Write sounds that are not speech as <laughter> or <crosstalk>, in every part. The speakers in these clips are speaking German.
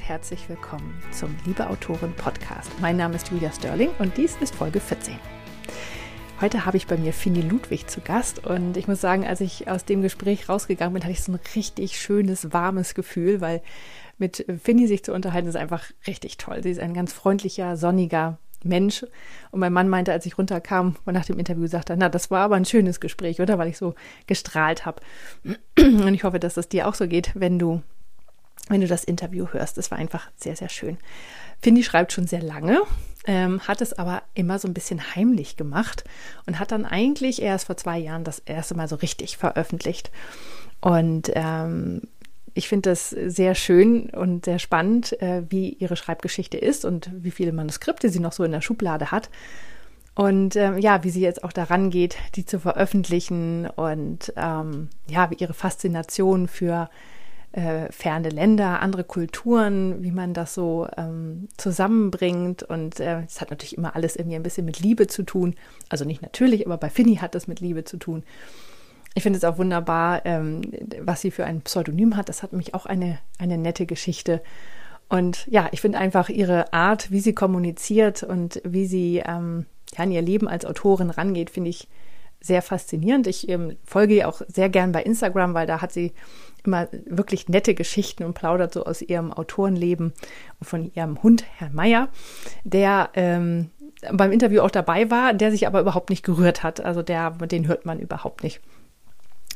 und herzlich willkommen zum Liebe Autorin Podcast. Mein Name ist Julia Sterling und dies ist Folge 14. Heute habe ich bei mir Fini Ludwig zu Gast und ich muss sagen, als ich aus dem Gespräch rausgegangen bin, hatte ich so ein richtig schönes, warmes Gefühl, weil mit Fini sich zu unterhalten ist einfach richtig toll. Sie ist ein ganz freundlicher, sonniger Mensch. Und mein Mann meinte, als ich runterkam und nach dem Interview sagte, na, das war aber ein schönes Gespräch, oder? Weil ich so gestrahlt habe. Und ich hoffe, dass das dir auch so geht, wenn du wenn du das Interview hörst. Es war einfach sehr, sehr schön. Findy schreibt schon sehr lange, ähm, hat es aber immer so ein bisschen heimlich gemacht und hat dann eigentlich erst vor zwei Jahren das erste Mal so richtig veröffentlicht. Und ähm, ich finde das sehr schön und sehr spannend, äh, wie ihre Schreibgeschichte ist und wie viele Manuskripte sie noch so in der Schublade hat. Und ähm, ja, wie sie jetzt auch daran geht, die zu veröffentlichen und ähm, ja, wie ihre Faszination für äh, ferne Länder, andere Kulturen, wie man das so ähm, zusammenbringt. Und äh, es äh, hat natürlich immer alles irgendwie ein bisschen mit Liebe zu tun. Also nicht natürlich, aber bei Finny hat das mit Liebe zu tun. Ich finde es auch wunderbar, ähm, was sie für ein Pseudonym hat. Das hat mich auch eine, eine nette Geschichte. Und ja, ich finde einfach ihre Art, wie sie kommuniziert und wie sie ähm, an ihr Leben als Autorin rangeht, finde ich sehr faszinierend. Ich ähm, folge ihr auch sehr gern bei Instagram, weil da hat sie immer wirklich nette Geschichten und plaudert so aus ihrem Autorenleben und von ihrem Hund, Herrn Meier, der ähm, beim Interview auch dabei war, der sich aber überhaupt nicht gerührt hat. Also der, den hört man überhaupt nicht.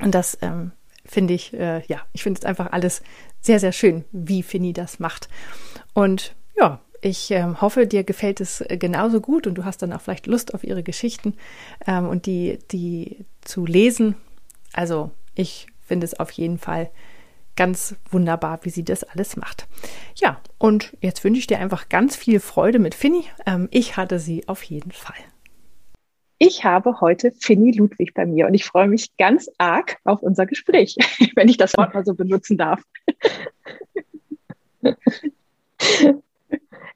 Und das ähm, finde ich, äh, ja, ich finde es einfach alles sehr, sehr schön, wie Finny das macht. Und ja, ich ähm, hoffe, dir gefällt es äh, genauso gut und du hast dann auch vielleicht Lust auf ihre Geschichten ähm, und die, die zu lesen. Also ich finde es auf jeden Fall ganz wunderbar, wie sie das alles macht. Ja, und jetzt wünsche ich dir einfach ganz viel Freude mit Finny. Ähm, ich hatte sie auf jeden Fall. Ich habe heute Finny Ludwig bei mir und ich freue mich ganz arg auf unser Gespräch, <laughs> wenn ich das Wort mal so benutzen darf. <laughs>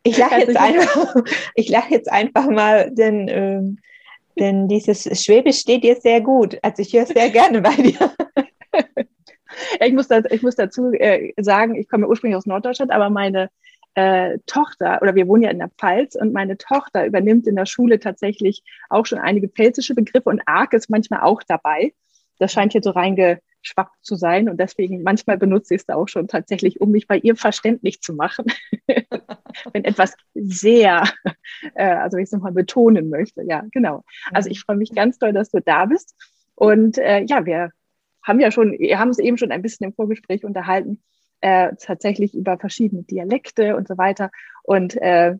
Ich lache jetzt, einfach, <laughs> ich jetzt einfach mal, denn, ähm, denn dieses Schwäbisch steht dir sehr gut. Also ich höre sehr gerne bei dir. <laughs> ich, muss da, ich muss dazu äh, sagen, ich komme ursprünglich aus Norddeutschland, aber meine äh, Tochter, oder wir wohnen ja in der Pfalz, und meine Tochter übernimmt in der Schule tatsächlich auch schon einige pfälzische Begriffe und arg ist manchmal auch dabei. Das scheint hier so reingeschwappt zu sein und deswegen manchmal benutze ich es da auch schon tatsächlich, um mich bei ihr verständlich zu machen, <laughs> wenn etwas sehr, äh, also ich es nochmal betonen möchte. Ja, genau. Also ich freue mich ganz doll, dass du da bist. Und äh, ja, wir haben ja schon, wir haben es eben schon ein bisschen im Vorgespräch unterhalten, äh, tatsächlich über verschiedene Dialekte und so weiter. Und äh,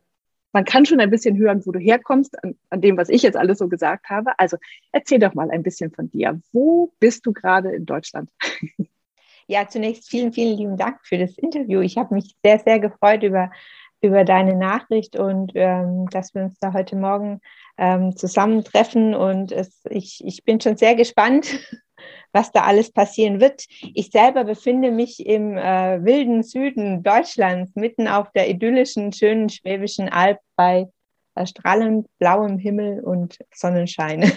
man kann schon ein bisschen hören, wo du herkommst, an, an, dem, was ich jetzt alles so gesagt habe. Also erzähl doch mal ein bisschen von dir. Wo bist du gerade in Deutschland? <laughs> Ja, zunächst vielen, vielen lieben Dank für das Interview. Ich habe mich sehr, sehr gefreut über, über deine Nachricht und ähm, dass wir uns da heute Morgen ähm, zusammentreffen. Und es, ich, ich bin schon sehr gespannt, was da alles passieren wird. Ich selber befinde mich im äh, wilden Süden Deutschlands, mitten auf der idyllischen, schönen Schwäbischen Alb bei äh, strahlend blauem Himmel und Sonnenschein.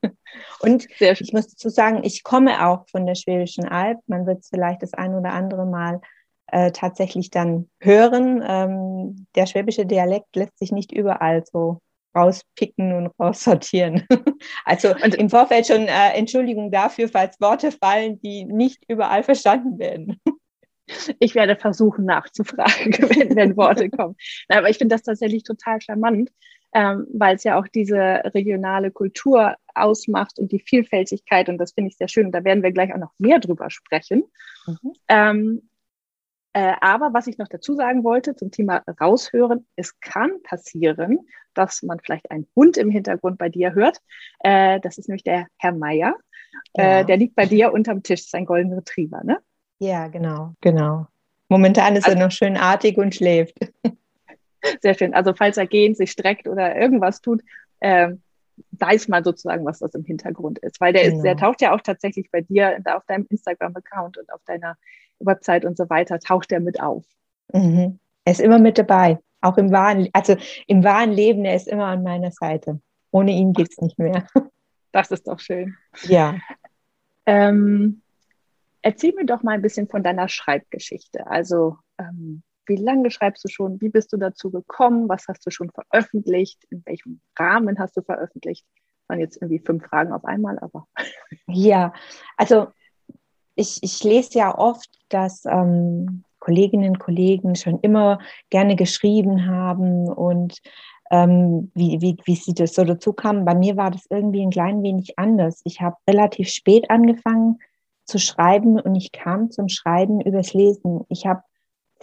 <laughs> und ich muss dazu sagen, ich komme auch von der Schwäbischen Alb. Man wird es vielleicht das ein oder andere Mal äh, tatsächlich dann hören. Ähm, der schwäbische Dialekt lässt sich nicht überall so rauspicken und raussortieren. <laughs> Also und im Vorfeld schon äh, Entschuldigung dafür, falls Worte fallen, die nicht überall verstanden werden. <laughs> Ich werde versuchen nachzufragen, <laughs> wenn, wenn Worte kommen. Aber ich finde das tatsächlich total charmant, ähm, weil es ja auch diese regionale Kultur ausmacht und die Vielfältigkeit. Und das finde ich sehr schön. Und da werden wir gleich auch noch mehr drüber sprechen. Mhm. Ähm, äh, aber was ich noch dazu sagen wollte zum Thema raushören, es kann passieren, dass man vielleicht einen Hund im Hintergrund bei dir hört. Äh, das ist nämlich der Herr Meier. Äh, ja. Äh, der liegt bei dir unterm Tisch, sein goldener Retriever, ne? Ja, genau, genau. Momentan ist also, er noch schön artig und schläft. <laughs> Sehr schön. Also falls er gehen, sich streckt oder irgendwas tut, äh, weiß man sozusagen, was das im Hintergrund ist. Weil der, genau. ist, der taucht ja auch tatsächlich bei dir auf deinem Instagram-Account und auf deiner Website und so weiter, taucht er mit auf. Mhm. Er ist immer mit dabei, auch im wahren, also im wahren Leben, er ist immer an meiner Seite. Ohne ihn geht es nicht mehr. <laughs> Das ist doch schön. Ja. Ähm, erzähl mir doch mal ein bisschen von deiner Schreibgeschichte. Also, ähm, wie lange schreibst du schon? Wie bist du dazu gekommen? Was hast du schon veröffentlicht? In welchem Rahmen hast du veröffentlicht? Das waren jetzt irgendwie fünf Fragen auf einmal, aber. <laughs> Ja, also ich, ich lese ja oft, dass ähm, Kolleginnen und Kollegen schon immer gerne geschrieben haben und ähm, wie, wie, wie sie das so dazu kam. Bei mir war das irgendwie ein klein wenig anders. Ich habe relativ spät angefangen zu schreiben und ich kam zum Schreiben übers Lesen. Ich habe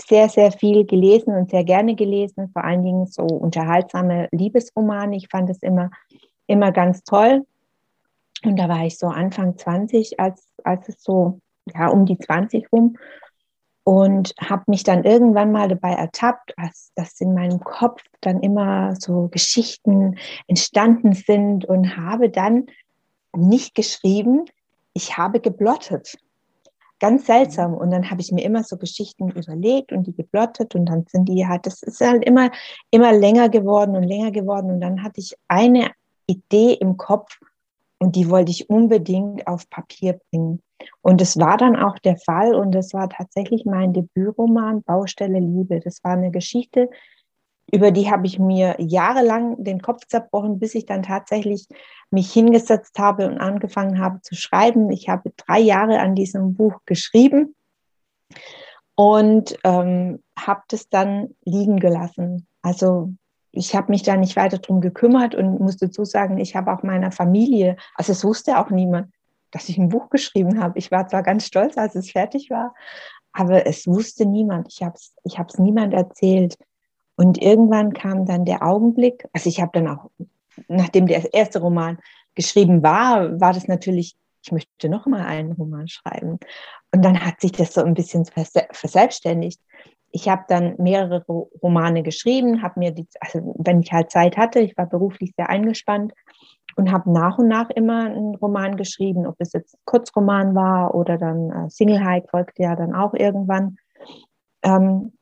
sehr, sehr viel gelesen und sehr gerne gelesen, vor allen Dingen so unterhaltsame Liebesromane. Ich fand es immer, immer ganz toll. Und da war ich so Anfang 20, als, als es so ja, um die 20 rum und habe mich dann irgendwann mal dabei ertappt, dass, dass in meinem Kopf dann immer so Geschichten entstanden sind und habe dann nicht geschrieben, ich habe geblottet. Ganz seltsam. Und dann habe ich mir immer so Geschichten überlegt und die geblottet und dann sind die halt, das ist halt immer, immer länger geworden und länger geworden. Und dann hatte ich eine Idee im Kopf und die wollte ich unbedingt auf Papier bringen. Und es war dann auch der Fall und es war tatsächlich mein Debütroman Baustelle Liebe. Das war eine Geschichte, über die habe ich mir jahrelang den Kopf zerbrochen, bis ich dann tatsächlich mich hingesetzt habe und angefangen habe zu schreiben. Ich habe drei Jahre an diesem Buch geschrieben und ähm, habe das dann liegen gelassen. Also ich habe mich da nicht weiter drum gekümmert und muss dazu sagen, ich habe auch meiner Familie, also es wusste auch niemand, dass ich ein Buch geschrieben habe. Ich war zwar ganz stolz, als es fertig war, aber es wusste niemand. Ich habe es ich niemand erzählt. Und irgendwann kam dann der Augenblick, also ich habe dann auch, nachdem der erste Roman geschrieben war, war das natürlich, ich möchte noch mal einen Roman schreiben. Und dann hat sich das so ein bisschen verselbstständigt. Ich habe dann mehrere Romane geschrieben, habe mir die, also wenn ich halt Zeit hatte, ich war beruflich sehr eingespannt, und habe nach und nach immer einen Roman geschrieben, ob es jetzt Kurzroman war oder dann äh, Single Hike folgte ja dann auch irgendwann. Ähm,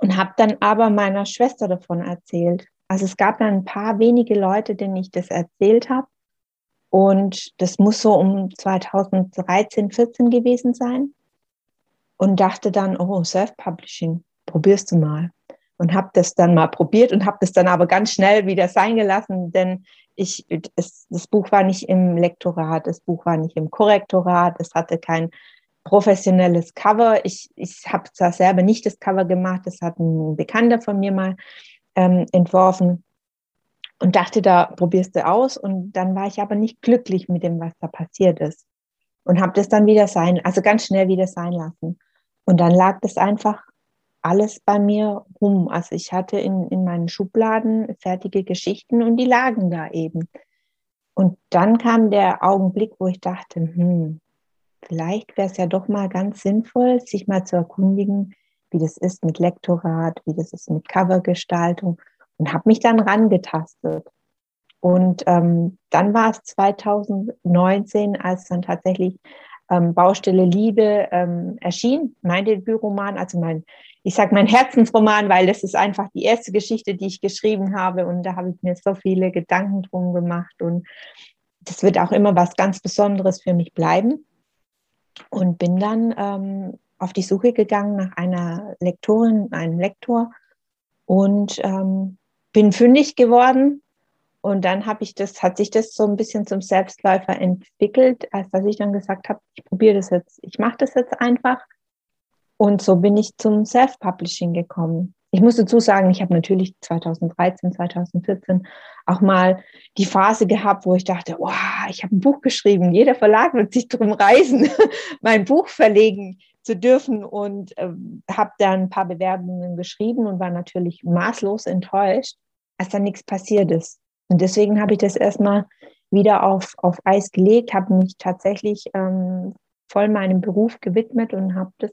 und habe dann aber meiner Schwester davon erzählt. Also es gab dann ein paar wenige Leute, denen ich das erzählt habe. Und das muss so um 2013, 14 gewesen sein. Und dachte dann, oh, Self-Publishing, probierst du mal. Und habe das dann mal probiert und habe das dann aber ganz schnell wieder sein gelassen, denn ich, es, das Buch war nicht im Lektorat, das Buch war nicht im Korrektorat, es hatte kein professionelles Cover. Ich, ich habe zwar selber nicht das Cover gemacht, das hat ein Bekannter von mir mal ähm, entworfen und dachte, da probierst du aus. Und dann war ich aber nicht glücklich mit dem, was da passiert ist. Und habe das dann wieder sein, also ganz schnell wieder sein lassen. Und dann lag das einfach alles bei mir rum. Also ich hatte in, in meinen Schubladen fertige Geschichten und die lagen da eben. Und dann kam der Augenblick, wo ich dachte, hm, vielleicht wäre es ja doch mal ganz sinnvoll, sich mal zu erkundigen, wie das ist mit Lektorat, wie das ist mit Covergestaltung und habe mich dann rangetastet. Und ähm, dann war es 2019, als dann tatsächlich ähm, Baustelle Liebe ähm, erschien, mein Debütroman, also mein, ich sage mein Herzensroman, weil das ist einfach die erste Geschichte, die ich geschrieben habe und da habe ich mir so viele Gedanken drum gemacht und das wird auch immer was ganz Besonderes für mich bleiben und bin dann ähm, auf die Suche gegangen nach einer Lektorin, einem Lektor und ähm, bin fündig geworden und dann habe ich das, hat sich das so ein bisschen zum Selbstläufer entwickelt, als dass ich dann gesagt habe, ich probiere das jetzt, ich mache das jetzt einfach. Und so bin ich zum Self-Publishing gekommen. Ich muss dazu sagen, ich habe natürlich 2013, 2014 auch mal die Phase gehabt, wo ich dachte, wow, ich habe ein Buch geschrieben, jeder Verlag wird sich darum reisen, <laughs> mein Buch verlegen zu dürfen und äh, habe dann ein paar Bewerbungen geschrieben und war natürlich maßlos enttäuscht, als dann nichts passiert ist. Und deswegen habe ich das erstmal wieder auf, auf Eis gelegt, habe mich tatsächlich ähm, voll meinem Beruf gewidmet und habe das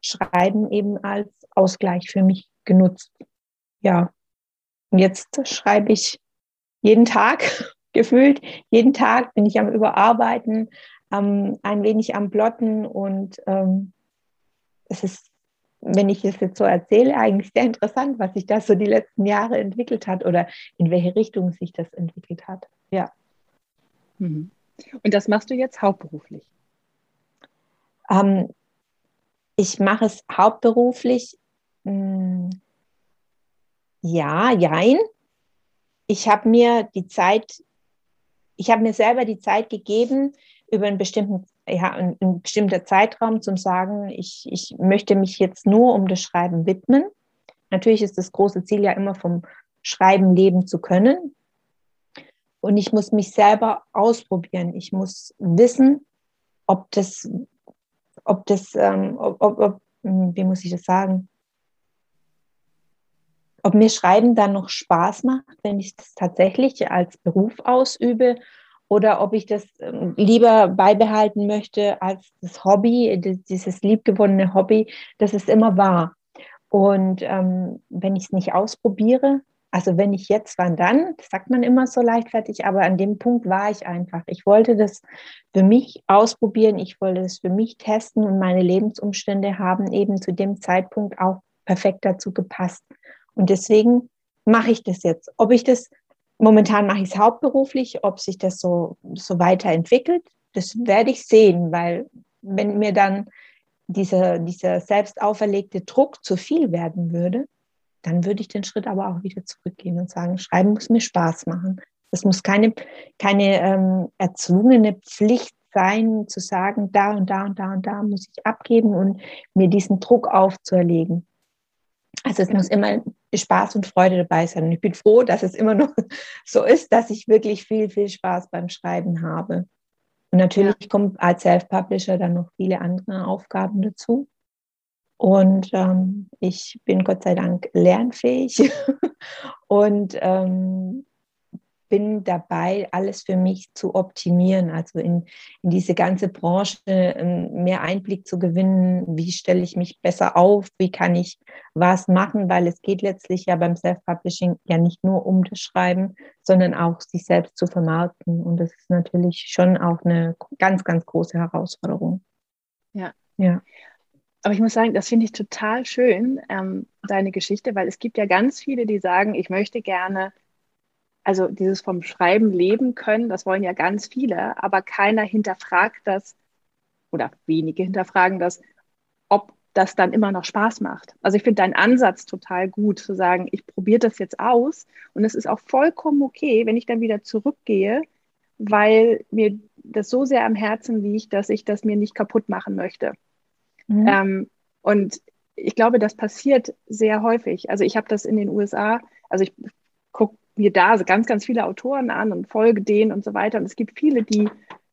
Schreiben eben als Ausgleich für mich genutzt. Ja, und jetzt schreibe ich jeden Tag, <laughs> gefühlt, jeden Tag bin ich am Überarbeiten, ähm, ein wenig am Plotten und ähm, es ist wenn ich es jetzt so erzähle, eigentlich sehr interessant, was sich da so die letzten Jahre entwickelt hat oder in welche Richtung sich das entwickelt hat. Ja. Mhm. Und das machst du jetzt hauptberuflich? Ähm, ich mache es hauptberuflich. Ja, jein. Ich habe mir die Zeit, ich habe mir selber die Zeit gegeben, über einen bestimmten, ja, einen bestimmten Zeitraum zu sagen, ich, ich möchte mich jetzt nur um das Schreiben widmen. Natürlich ist das große Ziel ja immer vom Schreiben leben zu können. Und ich muss mich selber ausprobieren. Ich muss wissen, ob das, ob das, ähm, ob, ob, ob, hm, wie muss ich das sagen? Ob mir Schreiben dann noch Spaß macht, wenn ich das tatsächlich als Beruf ausübe oder ob ich das ähm, lieber beibehalten möchte als das Hobby, dieses liebgewonnene Hobby, das es immer war. Und ähm, wenn ich es nicht ausprobiere, also wenn ich jetzt, wann dann, das sagt man immer so leichtfertig, aber an dem Punkt war ich einfach. Ich wollte das für mich ausprobieren, ich wollte das für mich testen und meine Lebensumstände haben eben zu dem Zeitpunkt auch perfekt dazu gepasst. Und deswegen mache ich das jetzt. Ob ich das, momentan mache ich es hauptberuflich, ob sich das so, so weiterentwickelt, das werde ich sehen, weil wenn mir dann dieser, dieser selbst auferlegte Druck zu viel werden würde, dann würde ich den Schritt aber auch wieder zurückgehen und sagen, Schreiben muss mir Spaß machen. Das muss keine, keine ähm, erzwungene Pflicht sein, zu sagen, da und da und da und da muss ich abgeben und mir diesen Druck aufzuerlegen. Also es muss immer Spaß und Freude dabei sein. Und ich bin froh, dass es immer noch <laughs> so ist, dass ich wirklich viel, viel Spaß beim Schreiben habe. Und natürlich ja. kommen als Self-Publisher dann noch viele andere Aufgaben dazu. Und ähm, ich bin Gott sei Dank lernfähig <laughs> und ähm, bin dabei, alles für mich zu optimieren, also in, in diese ganze Branche ähm, mehr Einblick zu gewinnen. Wie stelle ich mich besser auf? Wie kann ich was machen? Weil es geht letztlich ja beim Self-Publishing ja nicht nur um das Schreiben, sondern auch sich selbst zu vermarkten. Und das ist natürlich schon auch eine ganz, ganz große Herausforderung. Ja. Ja. Aber ich muss sagen, das finde ich total schön, ähm, deine Geschichte, weil es gibt ja ganz viele, die sagen, ich möchte gerne, also dieses vom Schreiben leben können, das wollen ja ganz viele, aber keiner hinterfragt das oder wenige hinterfragen das, ob das dann immer noch Spaß macht. Also ich finde deinen Ansatz total gut, zu sagen, ich probiere das jetzt aus und es ist auch vollkommen okay, wenn ich dann wieder zurückgehe, weil mir das so sehr am Herzen liegt, dass ich das mir nicht kaputt machen möchte. Mhm. Ähm, und ich glaube, das passiert sehr häufig. Also ich habe das in den USA, also ich mir da ganz, ganz viele Autoren an und folge denen und so weiter. Und es gibt viele, die,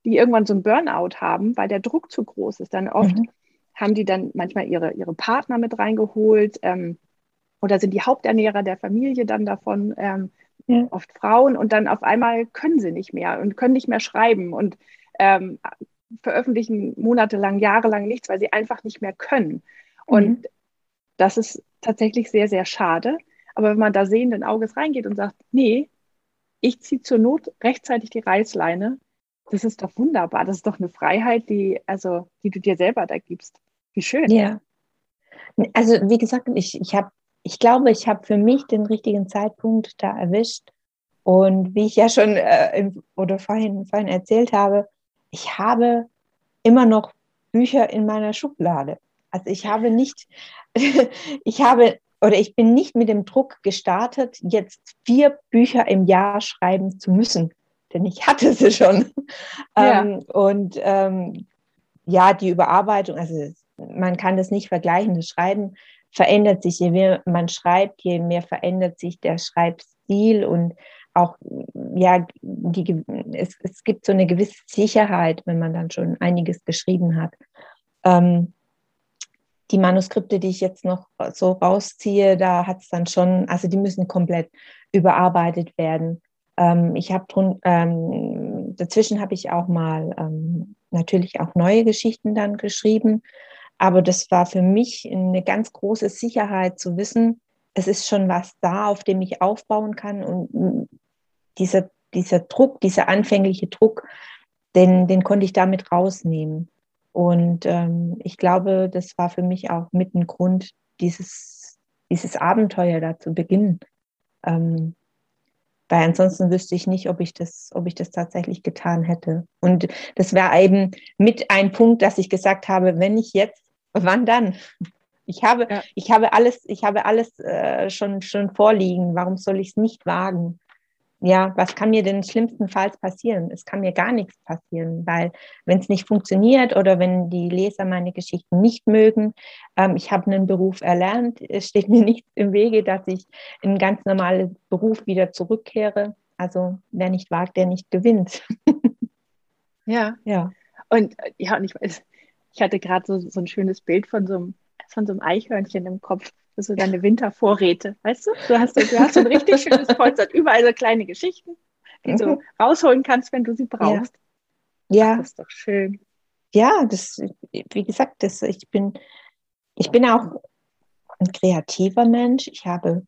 die irgendwann so ein Burnout haben, weil der Druck zu groß ist. Dann oft mhm. haben die dann manchmal ihre, ihre Partner mit reingeholt ähm, oder sind die Haupternährer der Familie dann davon, ähm, ja. oft Frauen. Und dann auf einmal können sie nicht mehr und können nicht mehr schreiben und ähm, veröffentlichen monatelang, jahrelang nichts, weil sie einfach nicht mehr können. Und mhm. das ist tatsächlich sehr, sehr schade. Aber wenn man da sehenden Auges reingeht und sagt, nee, ich ziehe zur Not rechtzeitig die Reißleine, das ist doch wunderbar. Das ist doch eine Freiheit, die, also, die du dir selber da gibst. Wie schön. Ja. Also, wie gesagt, ich, ich habe, ich glaube, ich habe für mich den richtigen Zeitpunkt da erwischt. Und wie ich ja schon äh, im, oder vorhin, vorhin erzählt habe, ich habe immer noch Bücher in meiner Schublade. Also ich habe nicht, <laughs> ich habe oder ich bin nicht mit dem Druck gestartet, jetzt vier Bücher im Jahr schreiben zu müssen, denn ich hatte sie schon. <laughs> Ja. Ähm, und ähm, ja, die Überarbeitung, also man kann das nicht vergleichen. Das Schreiben verändert sich, je mehr man schreibt, je mehr verändert sich der Schreibstil und auch, ja, die, es, es gibt so eine gewisse Sicherheit, wenn man dann schon einiges geschrieben hat. Ähm, die Manuskripte, die ich jetzt noch so rausziehe, da hat es dann schon, also die müssen komplett überarbeitet werden. Ähm, ich habe ähm, dazwischen habe ich auch mal ähm, natürlich auch neue Geschichten dann geschrieben, aber das war für mich eine ganz große Sicherheit zu wissen, es ist schon was da, auf dem ich aufbauen kann und dieser, dieser Druck, dieser anfängliche Druck, den, den konnte ich damit rausnehmen. Und ähm, ich glaube, das war für mich auch mit ein Grund, dieses, dieses Abenteuer da zu beginnen. Ähm, weil ansonsten wüsste ich nicht, ob ich das, ob ich das tatsächlich getan hätte. Und das wäre eben mit ein Punkt, dass ich gesagt habe, wenn ich jetzt, wann dann? Ich habe, ja. ich habe alles, ich habe alles äh, schon, schon vorliegen. Warum soll ich es nicht wagen? Ja, was kann mir denn schlimmstenfalls passieren? Es kann mir gar nichts passieren, weil wenn es nicht funktioniert oder wenn die Leser meine Geschichten nicht mögen, ähm, ich habe einen Beruf erlernt, es steht <laughs> mir nichts im Wege, dass ich in einen ganz normalen Beruf wieder zurückkehre. Also wer nicht wagt, der nicht gewinnt. <laughs> ja, ja. Und ja, und ich weiß, ich hatte gerade so, so ein schönes Bild von so einem, von so einem Eichhörnchen im Kopf das sind deine Wintervorräte, weißt du? Du hast, du hast so ein richtig schönes <laughs> Polster, überall so kleine Geschichten, die du mhm. rausholen kannst, wenn du sie brauchst. Ja. Ach, das ist doch schön. Ja, das, wie gesagt, das, ich bin, ich bin auch ein kreativer Mensch. Ich habe,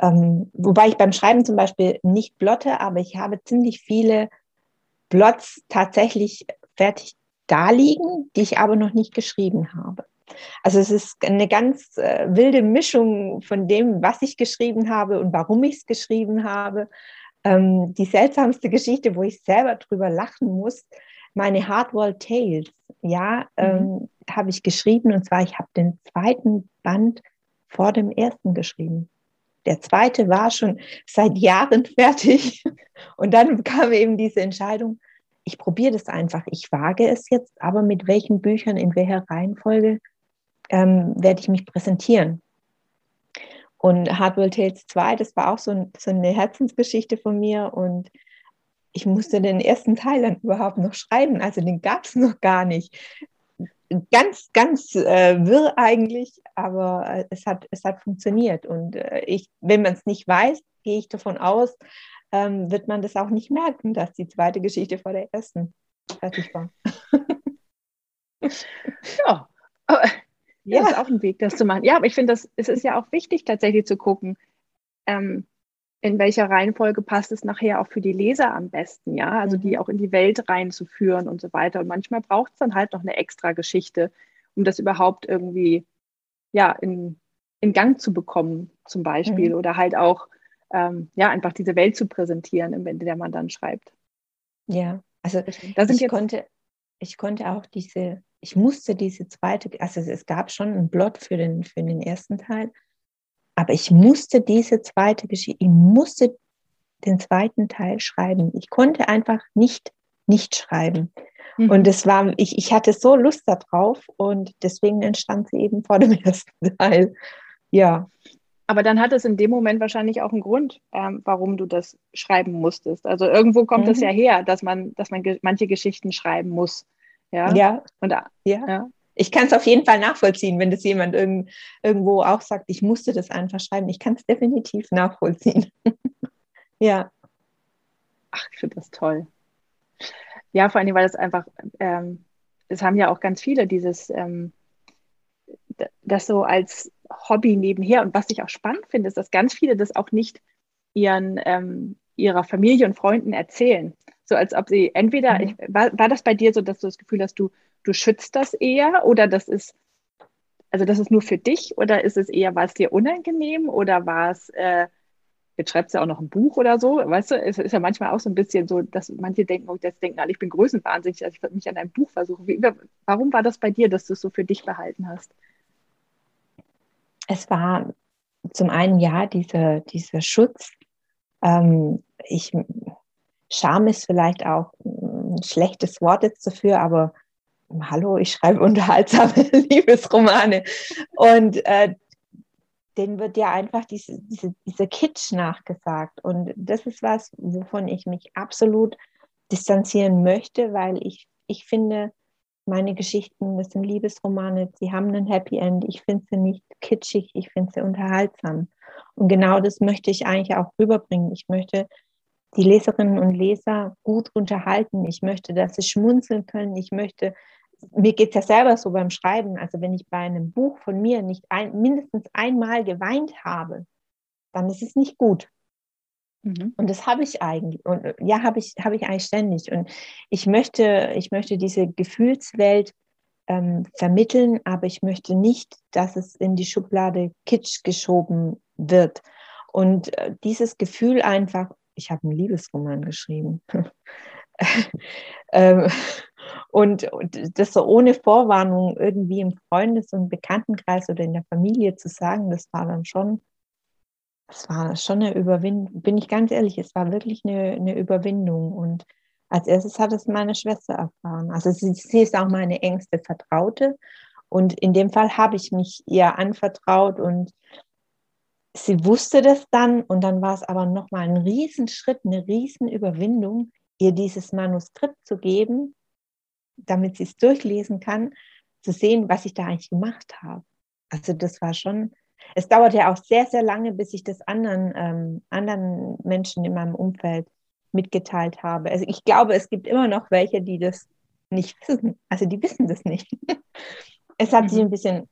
ähm, wobei ich beim Schreiben zum Beispiel nicht blotte, aber ich habe ziemlich viele Blots tatsächlich fertig da liegen, die ich aber noch nicht geschrieben habe. Also es ist eine ganz äh, wilde Mischung von dem, was ich geschrieben habe und warum ich es geschrieben habe. Ähm, die seltsamste Geschichte, wo ich selber drüber lachen muss, meine Hardwall Tales, ja, mhm. ähm, habe ich geschrieben und zwar, ich habe den zweiten Band vor dem ersten geschrieben. Der zweite war schon seit Jahren <laughs> fertig und dann kam eben diese Entscheidung, ich probiere das einfach, ich wage es jetzt, aber mit welchen Büchern, in welcher Reihenfolge ähm, werde ich mich präsentieren. Und Hardwell Tales 2, das war auch so, so, eine Herzensgeschichte von mir und ich musste den ersten Teil dann überhaupt noch schreiben, also den gab es <laughs> noch gar nicht. Ganz, ganz äh, wirr eigentlich, aber äh, es, hat, es hat funktioniert. Und äh, ich, wenn man es nicht weiß, gehe ich davon aus, ähm, wird man das auch nicht merken, dass die zweite Geschichte vor der ersten fertig war. <laughs> ja, aber ja, das ist auch ein Weg, das zu machen. Ja, aber ich finde, es ist ja auch wichtig, tatsächlich zu gucken, ähm, in welcher Reihenfolge passt es nachher auch für die Leser am besten, ja, also die mhm. auch in die Welt reinzuführen und so weiter. Und manchmal braucht es dann halt noch eine extra Geschichte, um das überhaupt irgendwie, ja, in, in Gang zu bekommen, zum Beispiel, mhm. oder halt auch, ähm, ja, einfach diese Welt zu präsentieren, in der man dann schreibt. Ja, also da sind ich konnte, ich konnte auch diese ich musste diese zweite, also es gab schon einen Plot für den, für den ersten Teil, aber ich musste diese zweite Geschichte, ich musste den zweiten Teil schreiben. Ich konnte einfach nicht nicht schreiben. Mhm. Und es war, ich, ich hatte so Lust darauf und deswegen entstand sie eben vor dem <laughs> ersten Teil. Ja. Aber dann hat es in dem Moment wahrscheinlich auch einen Grund, ähm, warum du das schreiben musstest. Also irgendwo kommt es mhm. ja her, dass man, dass man ge manche Geschichten schreiben muss. Ja. Ja. Und, ja. ja. Ich kann es auf jeden Fall nachvollziehen, wenn das jemand irgend, irgendwo auch sagt, ich musste das einfach schreiben. Ich kann es definitiv nachvollziehen. <laughs> ja. Ach, ich finde das toll. Ja, vor allem, weil das einfach, ähm, es haben ja auch ganz viele dieses, ähm, das so als Hobby nebenher. Und was ich auch spannend finde, ist, dass ganz viele das auch nicht ihren, ähm, ihrer Familie und Freunden erzählen. So als ob sie entweder, mhm. ich, war, war das bei dir so, dass du das Gefühl hast, du, du schützt das eher oder das ist, also das ist nur für dich oder ist es eher, war es dir unangenehm oder war es, äh, jetzt schreibst du ja auch noch ein Buch oder so, weißt du, es ist ja manchmal auch so ein bisschen so, dass manche denken, oh, das denken alle, ich bin größenwahnsinnig, also ich mich an einem Buch versuchen. Wie, warum war das bei dir, dass du es so für dich behalten hast? Es war zum einen ja dieser, dieser Schutz. Ähm, ich Scham ist vielleicht auch ein schlechtes Wort jetzt dafür, aber hallo, ich schreibe unterhaltsame <laughs> Liebesromane. Und äh, denen wird ja einfach diese, diese, diese Kitsch nachgesagt. Und das ist was, wovon ich mich absolut distanzieren möchte, weil ich, ich finde, meine Geschichten, das sind Liebesromane, sie haben ein Happy End. Ich finde sie nicht kitschig, ich finde sie unterhaltsam. Und genau das möchte ich eigentlich auch rüberbringen. Ich möchte die Leserinnen und Leser gut unterhalten. Ich möchte, dass sie schmunzeln können. Ich möchte, mir geht es ja selber so beim Schreiben, also wenn ich bei einem Buch von mir nicht ein, mindestens einmal geweint habe, dann ist es nicht gut. Mhm. Und das habe ich eigentlich. Und ja, habe ich, habe ich eigentlich ständig. Und ich möchte, ich möchte diese Gefühlswelt ähm, vermitteln, aber ich möchte nicht, dass es in die Schublade Kitsch geschoben wird. Und äh, dieses Gefühl einfach ich habe einen Liebesroman geschrieben. <laughs> ähm, und, und das so ohne Vorwarnung irgendwie im Freundes- und Bekanntenkreis oder in der Familie zu sagen, das war dann schon, das war schon eine Überwindung, bin ich ganz ehrlich, es war wirklich eine, eine Überwindung. Und als erstes hat es meine Schwester erfahren. Also sie, sie ist auch meine engste Vertraute. Und in dem Fall habe ich mich ihr anvertraut und sie wusste das dann. Und dann war es aber nochmal ein Riesenschritt, eine Riesenüberwindung, ihr dieses Manuskript zu geben, damit sie es durchlesen kann, zu sehen, was ich da eigentlich gemacht habe. Also das war schon, es dauerte ja auch sehr, sehr lange, bis ich das anderen, ähm, anderen Menschen in meinem Umfeld mitgeteilt habe. Also ich glaube, es gibt immer noch welche, die das nicht wissen. Also die wissen das nicht. <laughs> es hat mhm. sich ein bisschen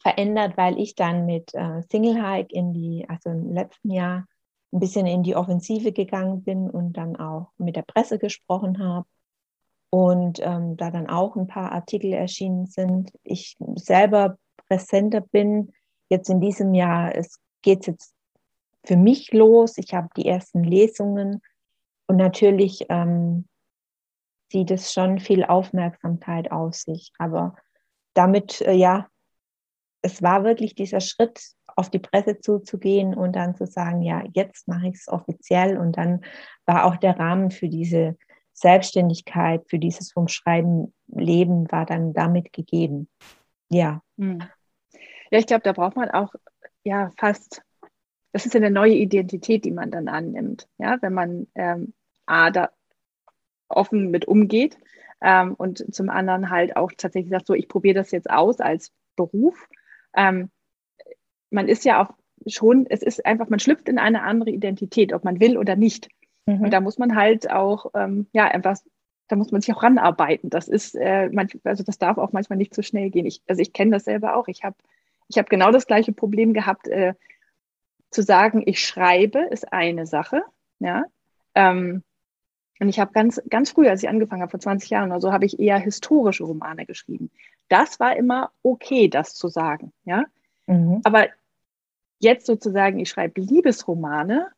verändert, weil ich dann mit äh, Single Hike in die, also im letzten Jahr ein bisschen in die Offensive gegangen bin und dann auch mit der Presse gesprochen habe und ähm, da dann auch ein paar Artikel erschienen sind. Ich selber präsenter bin. Jetzt in diesem Jahr es geht jetzt für mich los. Ich habe die ersten Lesungen und natürlich ähm, sieht es schon viel Aufmerksamkeit auf sich. Aber damit, äh, ja, es war wirklich dieser Schritt, auf die Presse zuzugehen und dann zu sagen, ja, jetzt mache ich es offiziell. Und dann war auch der Rahmen für diese Selbstständigkeit, für dieses vom Schreiben Leben war dann damit gegeben. Ja. Hm. Ja, ich glaube, da braucht man auch ja fast, das ist ja eine neue Identität, die man dann annimmt. Ja, wenn man ähm, A, da offen mit umgeht ähm, und zum anderen halt auch tatsächlich sagt, so, ich probiere das jetzt aus als Beruf. Ähm, man ist ja auch schon, es ist einfach, man schlüpft in eine andere Identität, ob man will oder nicht. Mhm. Und da muss man halt auch, ähm, ja, einfach, da muss man sich auch ranarbeiten. Das ist, äh, manch, also das darf auch manchmal nicht so schnell gehen. Ich, also ich kenne das selber auch. Ich habe ich hab genau das gleiche Problem gehabt, äh, zu sagen, ich schreibe, ist eine Sache, ja. Ähm, und ich habe ganz, ganz früh, als ich angefangen habe, vor 20 Jahren oder so, habe ich eher historische Romane geschrieben. Das war immer okay, das zu sagen, ja. Mhm. Aber jetzt sozusagen, ich schreibe Liebesromane,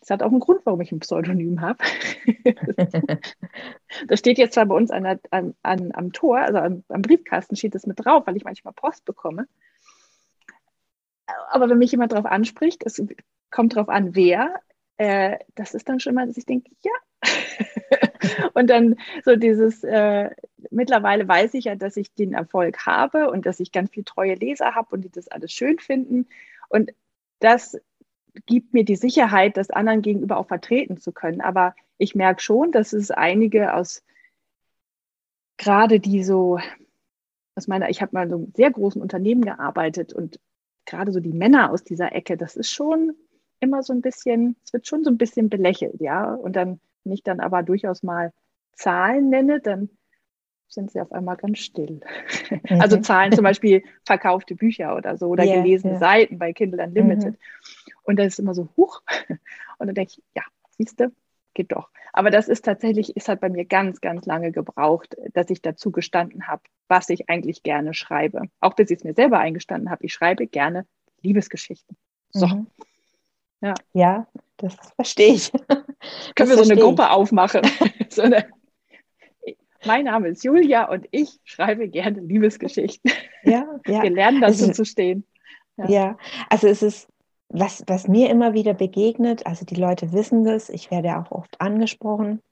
das hat auch einen Grund, warum ich ein Pseudonym habe. <laughs> das steht jetzt zwar bei uns an, an, an, am Tor, also am, am Briefkasten steht das mit drauf, weil ich manchmal Post bekomme. Aber wenn mich jemand darauf anspricht, es kommt darauf an, wer, äh, das ist dann schon mal, dass ich denke, ja, <laughs> und dann so dieses, äh, mittlerweile weiß ich ja, dass ich den Erfolg habe und dass ich ganz viele treue Leser habe und die das alles schön finden. Und das gibt mir die Sicherheit, das anderen gegenüber auch vertreten zu können. Aber ich merke schon, dass es einige aus, gerade die so, aus meiner, ich habe mal so einem sehr großen Unternehmen gearbeitet und gerade so die Männer aus dieser Ecke, das ist schon immer so ein bisschen, es wird schon so ein bisschen belächelt, ja. Und dann wenn ich dann aber durchaus mal Zahlen nenne, dann sind sie auf einmal ganz still. <laughs> Mhm. Also Zahlen zum <laughs> Beispiel verkaufte Bücher oder so oder yeah, gelesene yeah. Seiten bei Kindle Unlimited. Mhm. Und das ist immer so, huch. <laughs> Und dann denke ich, ja, siehst du, geht doch. Aber das ist tatsächlich, es hat bei mir ganz, ganz lange gebraucht, dass ich dazu gestanden habe, was ich eigentlich gerne schreibe. Auch bis ich es mir selber eingestanden habe, ich schreibe gerne Liebesgeschichten. So. Mhm. Ja. ja, das verstehe ich. <laughs> Können wir so eine Gruppe aufmachen? <laughs> so eine, mein Name ist Julia und ich schreibe gerne Liebesgeschichten. Ja, ja. Wir lernen dazu also, zu stehen. Ja. ja, also es ist, was, was mir immer wieder begegnet, also die Leute wissen das, ich werde auch oft angesprochen,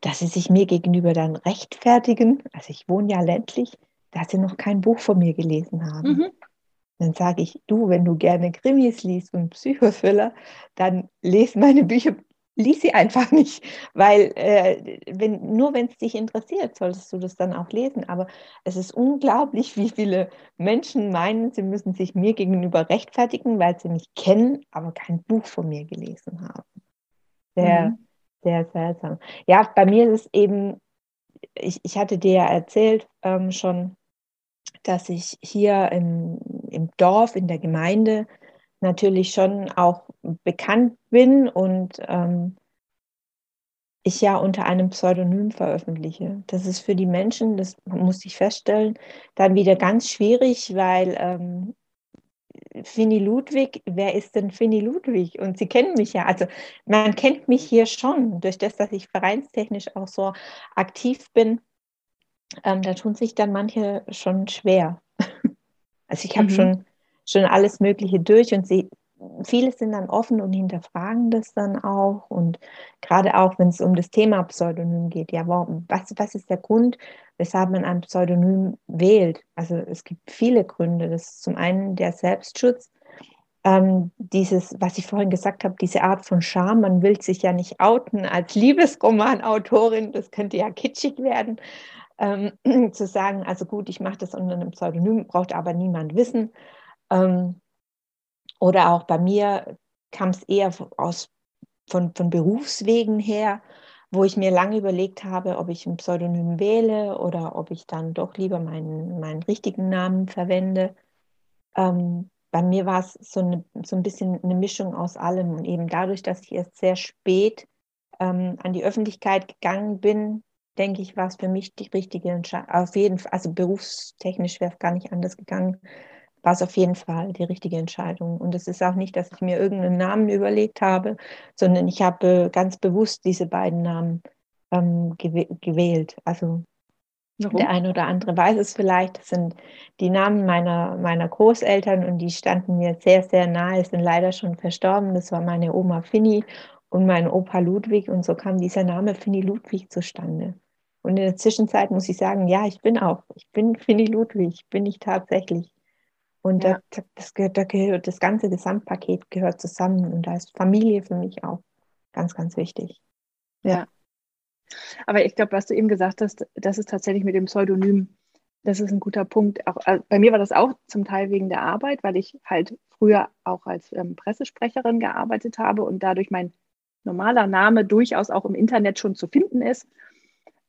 dass sie sich mir gegenüber dann rechtfertigen. Also ich wohne ja ländlich, dass sie noch kein Buch von mir gelesen haben. Mhm. Dann sage ich, du, wenn du gerne Krimis liest und Psychothriller, dann lese meine Bücher, lies sie einfach <laughs> nicht, weil äh, wenn, nur wenn es dich interessiert, solltest du das dann auch lesen. Aber es ist unglaublich, wie viele Menschen meinen, sie müssen sich mir gegenüber rechtfertigen, weil sie mich kennen, aber kein Buch von mir gelesen haben. Sehr, mhm. Sehr seltsam. Ja, bei mir ist es eben, ich, ich hatte dir ja erzählt ähm, schon, dass ich hier im, im Dorf, in der Gemeinde natürlich schon auch bekannt bin und ähm, ich ja unter einem Pseudonym veröffentliche. Das ist für die Menschen, das muss ich feststellen, dann wieder ganz schwierig, weil ähm, Finny Ludwig, wer ist denn Finny Ludwig? Und Sie kennen mich ja. Also man kennt mich hier schon, durch das, dass ich vereinstechnisch auch so aktiv bin. Ähm, da tun sich dann manche schon schwer. <laughs> Also ich habe mhm. schon, schon alles Mögliche durch und sie, viele sind dann offen und hinterfragen das dann auch. Und gerade auch, wenn es um das Thema Pseudonym geht, ja, warum, was, was ist der Grund, weshalb man ein Pseudonym wählt? Also es gibt viele Gründe. Das ist zum einen der Selbstschutz, ähm, dieses, was ich vorhin gesagt habe, diese Art von Scham, man will sich ja nicht outen als Liebesromanautorin, das könnte ja kitschig werden, ähm, <clears throat> zu sagen, also gut, ich mache das unter einem Pseudonym, braucht aber niemand wissen. Ähm, oder auch bei mir kam es eher aus, von, von Berufswegen her, wo ich mir lange überlegt habe, ob ich ein Pseudonym wähle oder ob ich dann doch lieber meinen, meinen richtigen Namen verwende. Ähm, bei mir war es so, eine, so ein bisschen eine Mischung aus allem. Und eben dadurch, dass ich erst sehr spät ähm, an die Öffentlichkeit gegangen bin, denke ich, war es für mich die richtige Entscheidung. Auf jeden Fall, also berufstechnisch wäre es gar nicht anders gegangen war es auf jeden Fall die richtige Entscheidung. Und es ist auch nicht, dass ich mir irgendeinen Namen überlegt habe, sondern ich habe ganz bewusst diese beiden Namen ähm, gewählt. Also Warum? der eine oder andere weiß es vielleicht. Das sind die Namen meiner, meiner Großeltern und die standen mir sehr, sehr nahe, sind leider schon verstorben. Das war meine Oma Finny und mein Opa Ludwig. Und so kam dieser Name Finny Ludwig zustande. Und in der Zwischenzeit muss ich sagen, ja, ich bin auch, ich bin Finny Ludwig, bin ich tatsächlich. Und ja. da, das, da gehört, das ganze Gesamtpaket gehört zusammen und da ist Familie für mich auch ganz, ganz wichtig. Ja. Aber ich glaube, was du eben gesagt hast, das ist tatsächlich mit dem Pseudonym, das ist ein guter Punkt. Auch, also bei mir war das auch zum Teil wegen der Arbeit, weil ich halt früher auch als ähm, Pressesprecherin gearbeitet habe und dadurch mein normaler Name durchaus auch im Internet schon zu finden ist.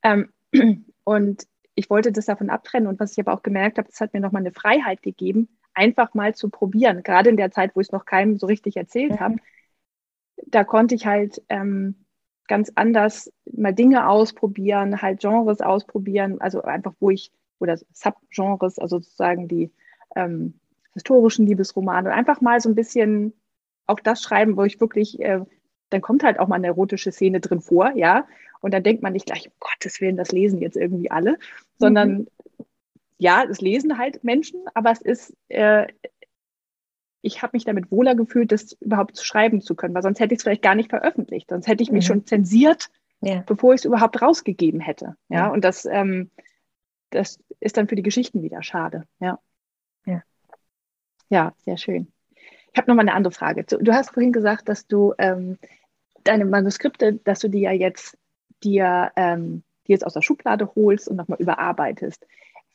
Ähm, <clears throat> und ich wollte das davon abtrennen und was ich aber auch gemerkt habe, das hat mir nochmal eine Freiheit gegeben, einfach mal zu probieren. Gerade in der Zeit, wo ich es noch keinem so richtig erzählt mhm. habe, da konnte ich halt ähm, ganz anders mal Dinge ausprobieren, halt Genres ausprobieren, also einfach, wo ich, oder Subgenres, also sozusagen die ähm, historischen Liebesromane, einfach mal so ein bisschen auch das schreiben, wo ich wirklich, äh, dann kommt halt auch mal eine erotische Szene drin vor, ja, und dann denkt man nicht gleich, um Gottes Willen, das lesen jetzt irgendwie alle, sondern mhm ja, es lesen halt Menschen, aber es ist, äh, ich habe mich damit wohler gefühlt, das überhaupt schreiben zu können, weil sonst hätte ich es vielleicht gar nicht veröffentlicht. Sonst hätte ich mich mhm. schon zensiert, ja. bevor ich es überhaupt rausgegeben hätte. Ja, ja. und das, ähm, das ist dann für die Geschichten wieder schade. Ja. Ja, ja sehr schön. Ich habe nochmal eine andere Frage. Du hast vorhin gesagt, dass du ähm, deine Manuskripte, dass du die ja jetzt dir ähm, die jetzt aus der Schublade holst und nochmal überarbeitest.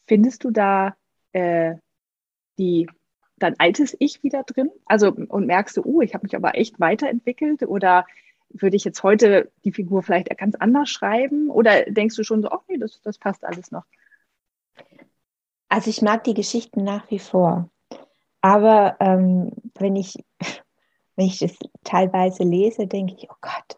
Findest du da äh, die, dein altes Ich wieder drin? Also und merkst du, oh, ich habe mich aber echt weiterentwickelt oder würde ich jetzt heute die Figur vielleicht ganz anders schreiben? Oder denkst du schon so, oh nee, das, das passt alles noch? Also ich mag die Geschichten nach wie vor. Aber ähm, wenn, ich, <laughs> wenn ich das teilweise lese, denke ich, oh Gott,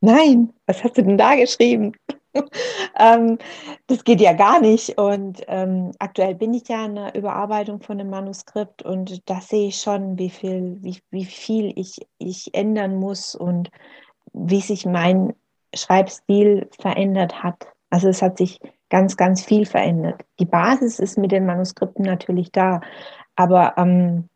nein, was hast du denn da geschrieben? <laughs> ähm, das geht ja gar nicht. Und ähm, aktuell bin ich ja in der Überarbeitung von einem Manuskript und da sehe ich schon, wie viel, wie, wie viel ich, ich ändern muss und wie sich mein Schreibstil verändert hat. Also es hat sich ganz, ganz viel verändert. Die Basis ist mit den Manuskripten natürlich da, aber ähm,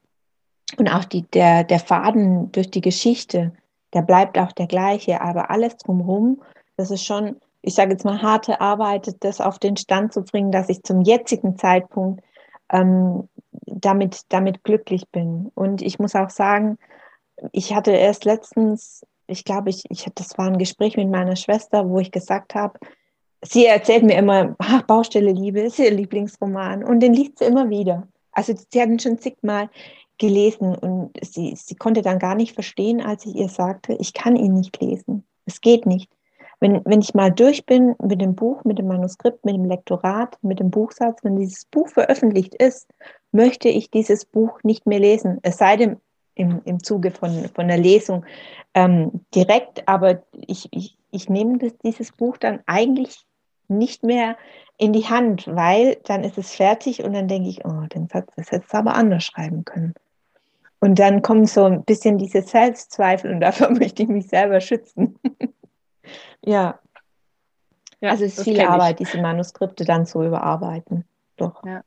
und auch die, der, der Faden durch die Geschichte, der bleibt auch der gleiche, aber alles drumherum, das ist schon ich sage jetzt mal, harte Arbeit, das auf den Stand zu bringen, dass ich zum jetzigen Zeitpunkt ähm, damit, damit glücklich bin. Und ich muss auch sagen, ich hatte erst letztens, ich glaube, ich, ich, das war ein Gespräch mit meiner Schwester, wo ich gesagt habe, sie erzählt mir immer, ach, Baustelle Liebe ist ihr Lieblingsroman und den liest sie immer wieder. Also sie hat ihn schon zigmal gelesen und sie, sie konnte dann gar nicht verstehen, als ich ihr sagte, ich kann ihn nicht lesen. Es geht nicht. Wenn, wenn ich mal durch bin mit dem Buch, mit dem Manuskript, mit dem Lektorat, mit dem Buchsatz, wenn dieses Buch veröffentlicht ist, möchte ich dieses Buch nicht mehr lesen. Es sei denn im, im Zuge von, von der Lesung ähm, direkt, aber ich, ich, ich nehme das, dieses Buch dann eigentlich nicht mehr in die Hand, weil dann ist es fertig und dann denke ich, oh, den Satz, das hättest du aber anders schreiben können. Und dann kommen so ein bisschen diese Selbstzweifel und <laughs> davor möchte ich mich selber schützen. Ja. ja. Also es ist viel Arbeit, diese Manuskripte dann zu überarbeiten. Doch. Ja.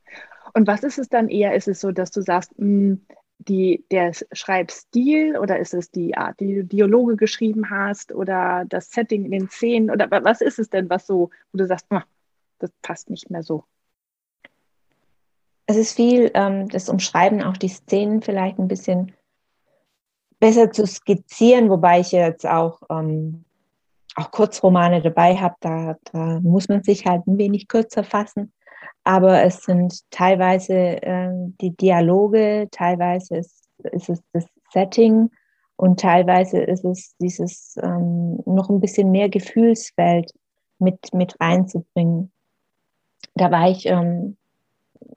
Und was ist es dann eher? Ist es so, dass du sagst, mh, hm, die, der Schreibstil oder ist es die Art, die du Dialoge geschrieben hast oder das Setting in den Szenen oder was ist es denn, was so, wo du sagst, oh, das passt nicht mehr so? Es ist viel ähm, das Umschreiben, auch die Szenen vielleicht ein bisschen besser zu skizzieren, wobei ich jetzt auch, ähm, auch Kurzromane dabei habe, da, da muss man sich halt ein wenig kürzer fassen aber es sind teilweise äh, die Dialoge, teilweise ist, ist, es das Setting und teilweise ist es dieses ähm, noch ein bisschen mehr Gefühlsfeld mit, mit reinzubringen. Da war ich ähm,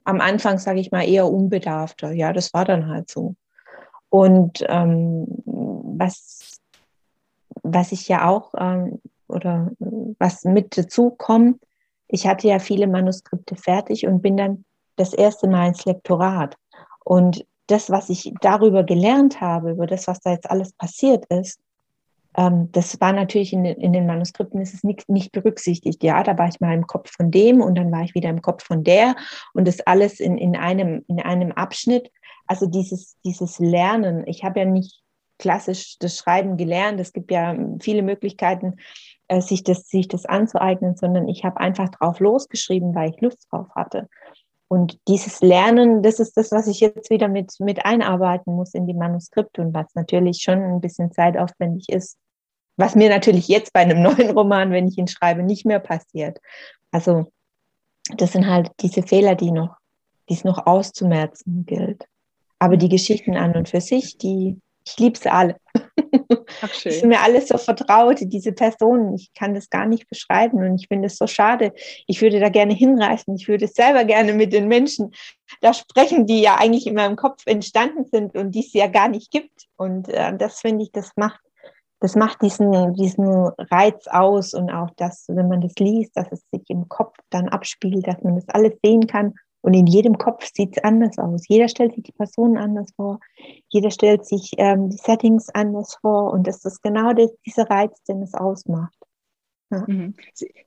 am Anfang, sage ich mal, eher unbedarfter. Ja, das war dann halt so. Und ähm, was, was ich ja auch ähm, oder was mit dazu kommt, ich hatte ja viele Manuskripte fertig und bin dann das erste Mal ins Lektorat. Und das, was ich darüber gelernt habe, über das, was da jetzt alles passiert ist, ähm, das war natürlich in, in, den Manuskripten ist es nicht, nicht berücksichtigt. Ja, da war ich mal im Kopf von dem und dann war ich wieder im Kopf von der und das alles in, in, einem, in einem Abschnitt. Also dieses, dieses Lernen. Ich habe ja nicht klassisch das Schreiben gelernt. Es gibt ja viele Möglichkeiten, äh, sich, das, sich das anzueignen, sondern ich habe einfach drauf losgeschrieben, weil ich Lust drauf hatte. Und dieses Lernen, das ist das, was ich jetzt wieder mit, mit einarbeiten muss in die Manuskripte und was natürlich schon ein bisschen zeitaufwendig ist. Was mir natürlich jetzt bei einem <laughs> neuen Roman, wenn ich ihn schreibe, nicht mehr passiert. Also, das sind halt diese Fehler, die noch, die es noch auszumerzen gilt. Aber die Geschichten an und für sich, die, ich liebe sie alle. Ach, <laughs> schön. Das sind mir alles so vertraut, diese Personen. Ich kann das gar nicht beschreiben und ich finde es so schade. Ich würde da gerne hinreißen. Ich würde selber gerne mit den Menschen da sprechen, die ja eigentlich in meinem Kopf entstanden sind und die es ja gar nicht gibt. Und äh, das finde ich, das macht, das macht diesen, diesen Reiz aus und auch das, wenn man das liest, dass es sich im Kopf dann abspielt, dass man das alles sehen kann und in jedem Kopf sieht es anders aus. Jeder stellt sich die Personen anders vor. Jeder stellt sich ähm, die Settings anders vor. Und das ist genau das, dieser Reiz, den es ausmacht. Ja. Mhm.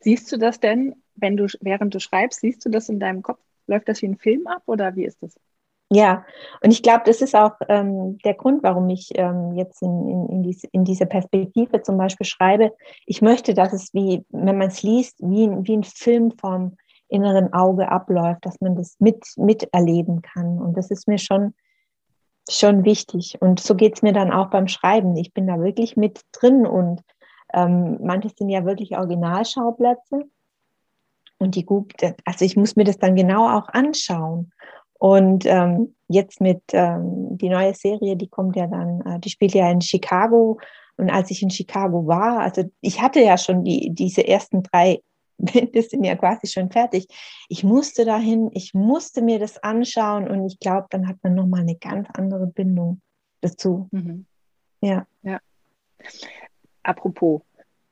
Siehst du das denn, wenn du, während du schreibst, siehst du das in deinem Kopf? Läuft das wie ein Film ab oder wie ist das? Ja, und ich glaube, das ist auch ähm, der Grund, warum ich ähm, jetzt in, in, in, diese, in dieser Perspektive zum Beispiel schreibe. Ich möchte, dass es wie, wenn man es liest, wie, wie ein Film vom, inneren Auge abläuft, dass man das mit, miterleben kann. Und das ist mir schon, schon wichtig. Und so geht es mir dann auch beim Schreiben. Ich bin da wirklich mit drin und ähm, manche sind ja wirklich Originalschauplätze. Und die gut, also ich muss mir das dann genau auch anschauen. Und ähm, jetzt mit ähm, die neue Serie, die kommt ja dann, äh, die spielt ja in Chicago. Und als ich in Chicago war, also ich hatte ja schon die, diese ersten drei Bände sind ja quasi schon fertig. Ich musste dahin, ich musste mir das anschauen und ich glaube, dann hat man nochmal eine ganz andere Bindung dazu. Mhm. Ja. ja. Apropos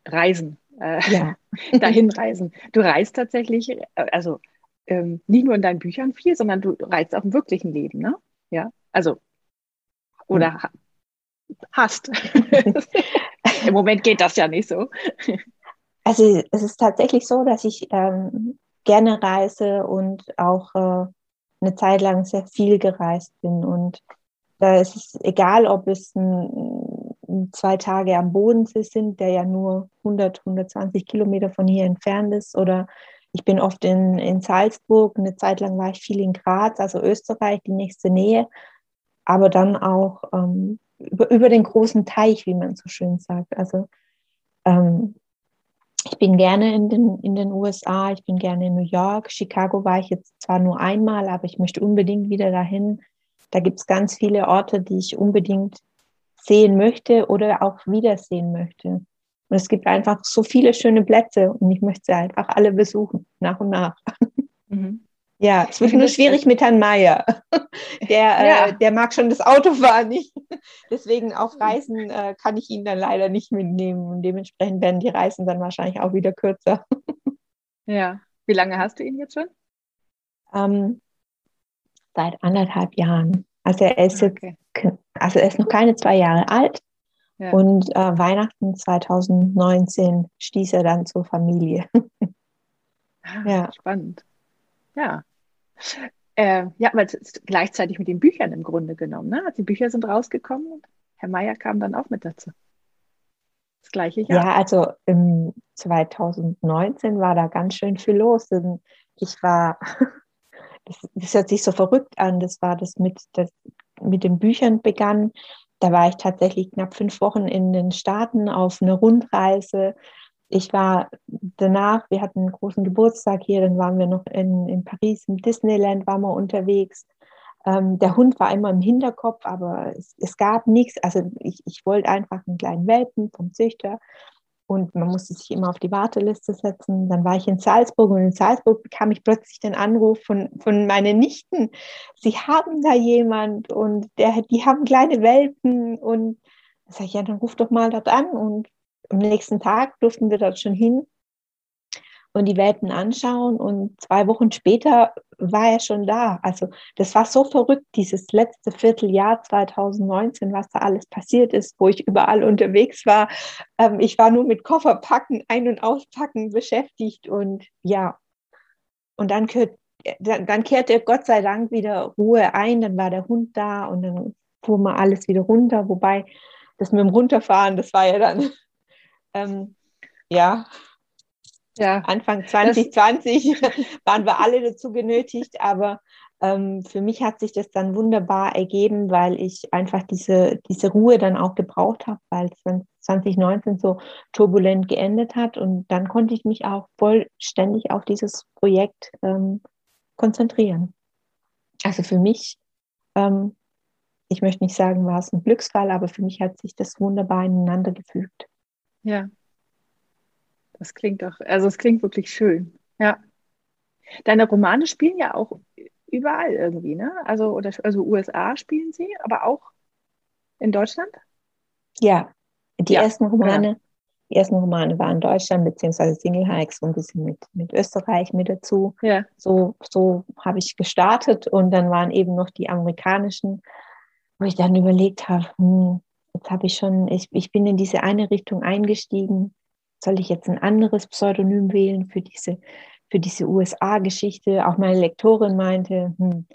Reisen, äh, ja. <laughs> dahin reisen. Du reist tatsächlich, äh, also ähm, nicht nur in deinen Büchern viel, sondern du reist auch im wirklichen Leben, ne? Ja, also oder mhm. ha hast. <laughs> Im Moment geht das ja nicht so. Also es ist tatsächlich so, dass ich ähm, gerne reise und auch äh, eine Zeit lang sehr viel gereist bin. Und da ist es egal, ob es ein, zwei Tage am Bodensee sind, der ja nur 100, 120 Kilometer von hier entfernt ist, oder ich bin oft in, in Salzburg, eine Zeit lang war ich viel in Graz, also Österreich, die nächste Nähe, aber dann auch ähm, über, über den großen Teich, wie man so schön sagt. Also ähm, ich bin gerne in den, in den USA, ich bin gerne in New York. Chicago war ich jetzt zwar nur einmal, aber ich möchte unbedingt wieder dahin. Da gibt es ganz viele Orte, die ich unbedingt sehen möchte oder auch wiedersehen möchte. Und es gibt einfach so viele schöne Plätze und ich möchte sie einfach alle besuchen, nach und nach. Mhm. Ja, es wird nur schwierig mit Herrn Meier. <laughs> Der, ja. äh, der mag schon das Autofahren nicht. <laughs> Deswegen auf Reisen äh, kann ich ihn dann leider nicht mitnehmen. Und dementsprechend werden die Reisen dann wahrscheinlich auch wieder kürzer. <laughs> Ja. Wie lange hast du ihn jetzt schon? Ähm, seit anderthalb Jahren. Also er ist okay. jetzt also er ist noch keine zwei Jahre alt. Ja. Und äh, Weihnachten 2019 stieß er dann zur Familie. Ah, ja. Spannend. Ja. Äh, ja, aber gleichzeitig mit den Büchern im Grunde genommen. Ne? Die Bücher sind rausgekommen und Herr Meier kam dann auch mit dazu. Das gleiche Jahr. Ja, also im 2019 war da ganz schön viel los. Ich war, <laughs> das, das hört sich so verrückt an, das war das mit, das mit den Büchern begann. Da war ich tatsächlich knapp fünf Wochen in den Staaten auf einer Rundreise. Ich war danach, wir hatten einen großen Geburtstag hier, dann waren wir noch in, in Paris, im Disneyland waren wir unterwegs. Ähm, der Hund war immer im Hinterkopf, aber es, es gab nichts. Also ich, ich wollte einfach einen kleinen Welpen vom Züchter und man musste sich immer auf die Warteliste setzen. Dann war ich in Salzburg und in Salzburg bekam ich plötzlich den Anruf von, von meinen Nichten. Sie haben da jemand und der, die haben kleine Welpen und da sage ich, ja, dann ruf doch mal dort an und am nächsten Tag durften wir dort schon hin und die Welpen anschauen und zwei Wochen später war er schon da. Also das war so verrückt, dieses letzte Vierteljahr 2019, was da alles passiert ist, wo ich überall unterwegs war. Ähm, ich war nur mit Kofferpacken, Ein- und Auspacken beschäftigt und ja, und dann, dann, dann kehrte Gott sei Dank wieder Ruhe ein, dann war der Hund da und dann fuhr mal alles wieder runter, wobei das mit dem Runterfahren, das war ja dann, ähm, ja, ja. Anfang 2020 <laughs> waren wir alle dazu genötigt, aber ähm, für mich hat sich das dann wunderbar ergeben, weil ich einfach diese, diese Ruhe dann auch gebraucht habe, weil 2019 so turbulent geendet hat und dann konnte ich mich auch vollständig auf dieses Projekt ähm, konzentrieren. Also für mich, ähm, ich möchte nicht sagen, war es ein Glücksfall, aber für mich hat sich das wunderbar ineinander gefügt. Ja, das klingt doch, also es klingt wirklich schön. Ja. Deine Romane spielen ja auch überall irgendwie, ne? Also, oder, also USA spielen sie, aber auch in Deutschland? Ja, die ja, ersten Romane, ja. die ersten Romane waren in Deutschland, beziehungsweise Single Hikes und ein bisschen mit, mit Österreich mit dazu. Ja. So, so habe ich gestartet und dann waren eben noch die amerikanischen, wo ich dann überlegt habe, hm, jetzt habe ich schon, ich, ich bin in diese eine Richtung eingestiegen soll ich jetzt ein anderes Pseudonym wählen für diese, für diese USA-Geschichte? Auch meine Lektorin meinte, hm,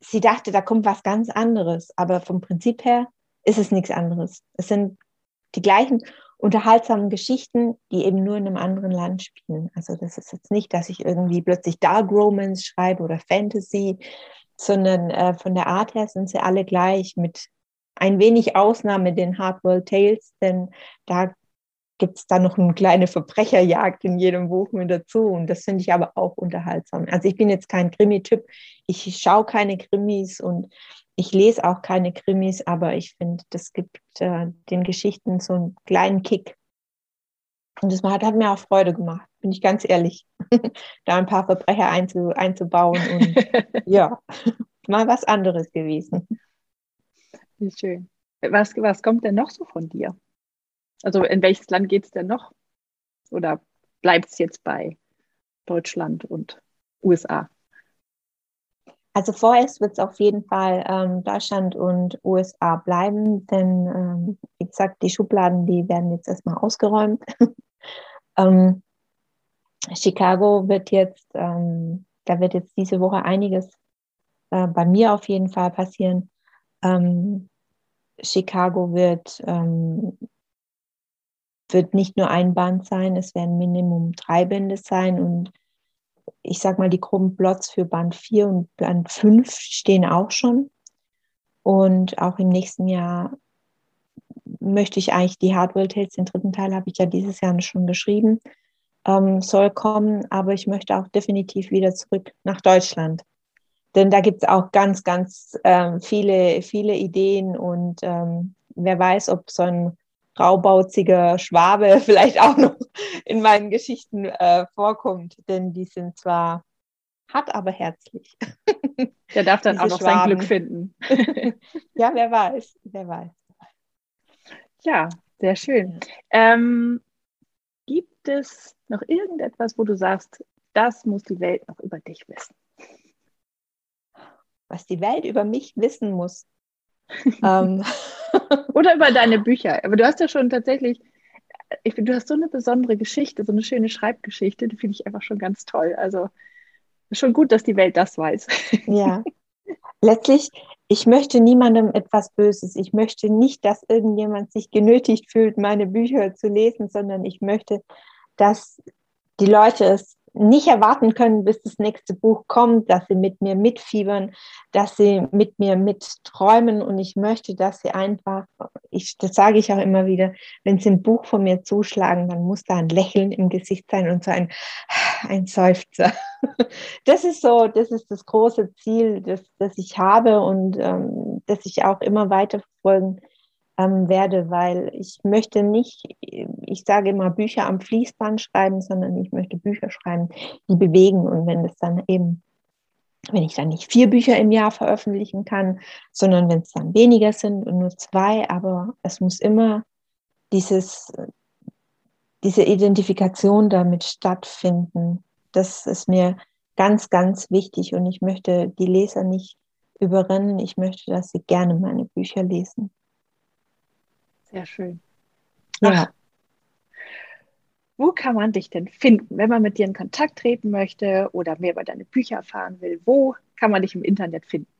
sie dachte, da kommt was ganz anderes, aber vom Prinzip her ist es nichts anderes. Es sind die gleichen unterhaltsamen Geschichten, die eben nur in einem anderen Land spielen. Also das ist jetzt nicht, dass ich irgendwie plötzlich Dark Romance schreibe oder Fantasy, sondern äh, von der Art her sind sie alle gleich mit ein wenig Ausnahme den Hardworld Tales, denn da gibt es da noch eine kleine Verbrecherjagd in jedem Buch mit dazu. Und das finde ich aber auch unterhaltsam. Also ich bin jetzt kein Krimi-Typ. Ich schaue keine Krimis und ich lese auch keine Krimis, aber ich finde, das gibt äh, den Geschichten so einen kleinen Kick. Und das hat, hat mir auch Freude gemacht, bin ich ganz ehrlich, <laughs> da ein paar Verbrecher einzu, einzubauen. Und <laughs> ja, mal was anderes gewesen. Wie schön. Was, was kommt denn noch so von dir? Also in welches Land geht es denn noch? Oder bleibt es jetzt bei Deutschland und USA? Also vorerst wird es auf jeden Fall ähm, Deutschland und USA bleiben, denn ähm, wie gesagt, die Schubladen, die werden jetzt erstmal ausgeräumt. <laughs> ähm, Chicago wird jetzt, ähm, da wird jetzt diese Woche einiges äh, bei mir auf jeden Fall passieren. Ähm, Chicago wird, ähm, wird nicht nur ein Band sein, es werden Minimum drei Bände sein und ich sag mal, die groben Plots für Band 4 und Band 5 stehen auch schon. Und auch im nächsten Jahr möchte ich eigentlich die Hardware Tales, den dritten Teil habe ich ja dieses Jahr schon geschrieben, ähm, soll kommen, aber ich möchte auch definitiv wieder zurück nach Deutschland. Denn da gibt es auch ganz, ganz ähm, viele, viele Ideen und ähm, wer weiß, ob so ein raubauziger Schwabe <laughs> vielleicht auch noch in meinen Geschichten äh, vorkommt, denn die sind zwar hart, aber herzlich. <laughs> Der darf dann auch noch Schwaben. sein Glück finden. <laughs> ja, wer weiß, wer weiß. Ja, sehr schön. Ähm, gibt es noch irgendetwas, wo du sagst, das muss die Welt noch über dich wissen? Was die Welt über mich wissen muss. <laughs> ähm. <laughs> Oder über deine Bücher. Aber du hast ja schon tatsächlich, ich du hast so eine besondere Geschichte, so eine schöne Schreibgeschichte, die finde ich einfach schon ganz toll. Also schon gut, dass die Welt das weiß. <laughs> Ja. Letztlich, ich möchte niemandem etwas Böses. Ich möchte nicht, dass irgendjemand sich genötigt fühlt, meine Bücher zu lesen, sondern ich möchte, dass die Leute es nicht erwarten können, bis das nächste Buch kommt, dass sie mit mir mitfiebern, dass sie mit mir mitträumen und ich möchte, dass sie einfach, ich, das sage ich auch immer wieder, wenn sie ein Buch von mir zuschlagen, dann muss da ein Lächeln im Gesicht sein und so ein, ein Seufzer. <laughs> Das ist so, das ist das große Ziel, das, das ich habe und ähm, das ich auch immer weiter verfolgen ähm, werde, weil ich möchte nicht, ich sage immer Bücher am Fließband schreiben, sondern ich möchte Bücher schreiben, die bewegen. Und wenn es dann eben, wenn ich dann nicht vier Bücher im Jahr veröffentlichen kann, sondern wenn es dann weniger sind und nur zwei, aber es muss immer dieses, diese Identifikation damit stattfinden. Das ist mir ganz, ganz wichtig und ich möchte die Leser nicht überrennen. Ich möchte, dass sie gerne meine Bücher lesen. Sehr schön. Ja. Wo kann man dich denn finden, wenn man mit dir in Kontakt treten möchte oder mehr über deine Bücher erfahren will? Wo kann man dich im Internet finden?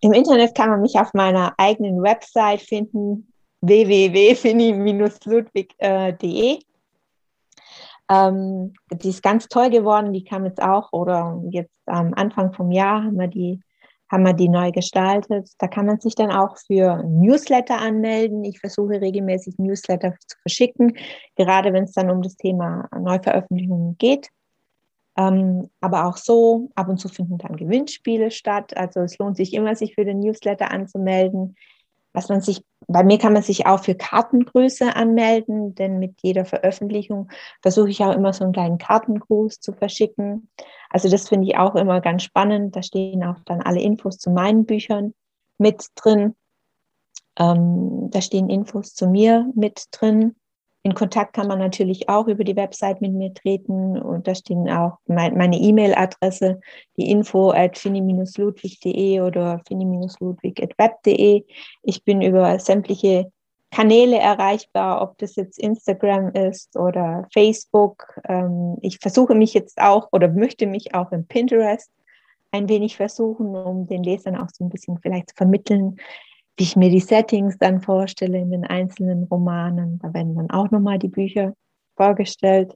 Im Internet kann man mich auf meiner eigenen Website finden, www.fini-ludwig.de. Ähm, die ist ganz toll geworden, die kam jetzt auch, oder jetzt am Anfang vom Jahr haben wir die haben wir die neu gestaltet. Da kann man sich dann auch für Newsletter anmelden. Ich versuche regelmäßig Newsletter zu verschicken, gerade wenn es dann um das Thema Neuveröffentlichungen geht. Ähm, aber auch so, ab und zu finden dann Gewinnspiele statt. Also es lohnt sich immer, sich für den Newsletter anzumelden was man sich, bei mir kann man sich auch für Kartengröße anmelden, denn mit jeder Veröffentlichung versuche ich auch immer so einen kleinen Kartengruß zu verschicken. Also das finde ich auch immer ganz spannend. Da stehen auch dann alle Infos zu meinen Büchern mit drin. Ähm, da stehen Infos zu mir mit drin. In Kontakt kann man natürlich auch über die Website mit mir treten und da stehen auch mein, meine E-Mail-Adresse, die info at fini-ludwig.de oder fini-ludwig.web.de. Ich bin über sämtliche Kanäle erreichbar, ob das jetzt Instagram ist oder Facebook. Ähm, ich versuche mich jetzt auch oder möchte mich auch im Pinterest ein wenig versuchen, um den Lesern auch so ein bisschen vielleicht zu vermitteln, wie ich mir die Settings dann vorstelle in den einzelnen Romanen. Da werden dann auch nochmal die Bücher vorgestellt.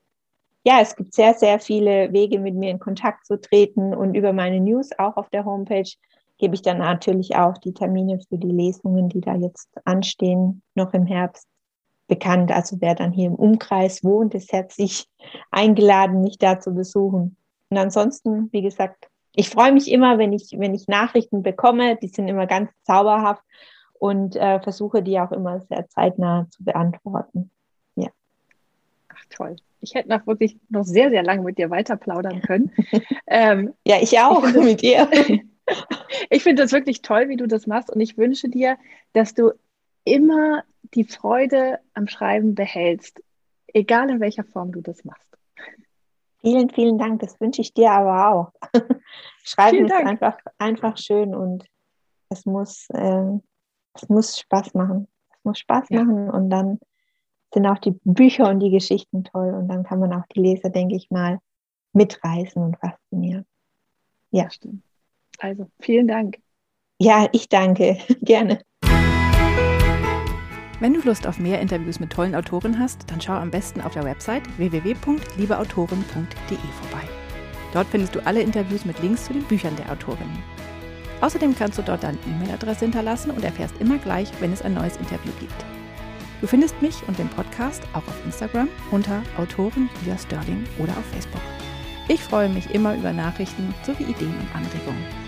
Ja, es gibt sehr, sehr viele Wege, mit mir in Kontakt zu treten und über meine News auch auf der Homepage gebe ich dann natürlich auch die Termine für die Lesungen, die da jetzt anstehen, noch im Herbst bekannt. Also wer dann hier im Umkreis wohnt, ist herzlich eingeladen, mich da zu besuchen. Und ansonsten, wie gesagt, ich freue mich immer, wenn ich, wenn ich Nachrichten bekomme. Die sind immer ganz zauberhaft und äh, versuche die auch immer sehr zeitnah zu beantworten. Ja. Ach toll. Ich hätte noch wirklich noch sehr, sehr lange mit dir weiter plaudern können. <laughs> ähm, ja, ich auch ich mit dir. <laughs> ich finde das wirklich toll, wie du das machst und ich wünsche dir, dass du immer die Freude am Schreiben behältst, egal in welcher Form du das machst. Vielen, vielen Dank. Das wünsche ich dir aber auch. <laughs> Schreiben ist einfach, einfach schön und es muss, äh, es muss Spaß machen. Es muss Spaß ja. machen und dann sind auch die Bücher und die Geschichten toll und dann kann man auch die Leser, denke ich mal, mitreißen und faszinieren. Ja, stimmt. Also vielen Dank. Ja, ich danke. <laughs> Gerne. Wenn du Lust auf mehr Interviews mit tollen Autoren hast, dann schau am besten auf der Website www.liebeautoren.de vorbei. Dort findest du alle Interviews mit Links zu den Büchern der Autorinnen. Außerdem kannst du dort deine E-Mail-Adresse hinterlassen und erfährst immer gleich, wenn es ein neues Interview gibt. Du findest mich und den Podcast auch auf Instagram unter Autorin Julia Sterling oder auf Facebook. Ich freue mich immer über Nachrichten sowie Ideen und Anregungen.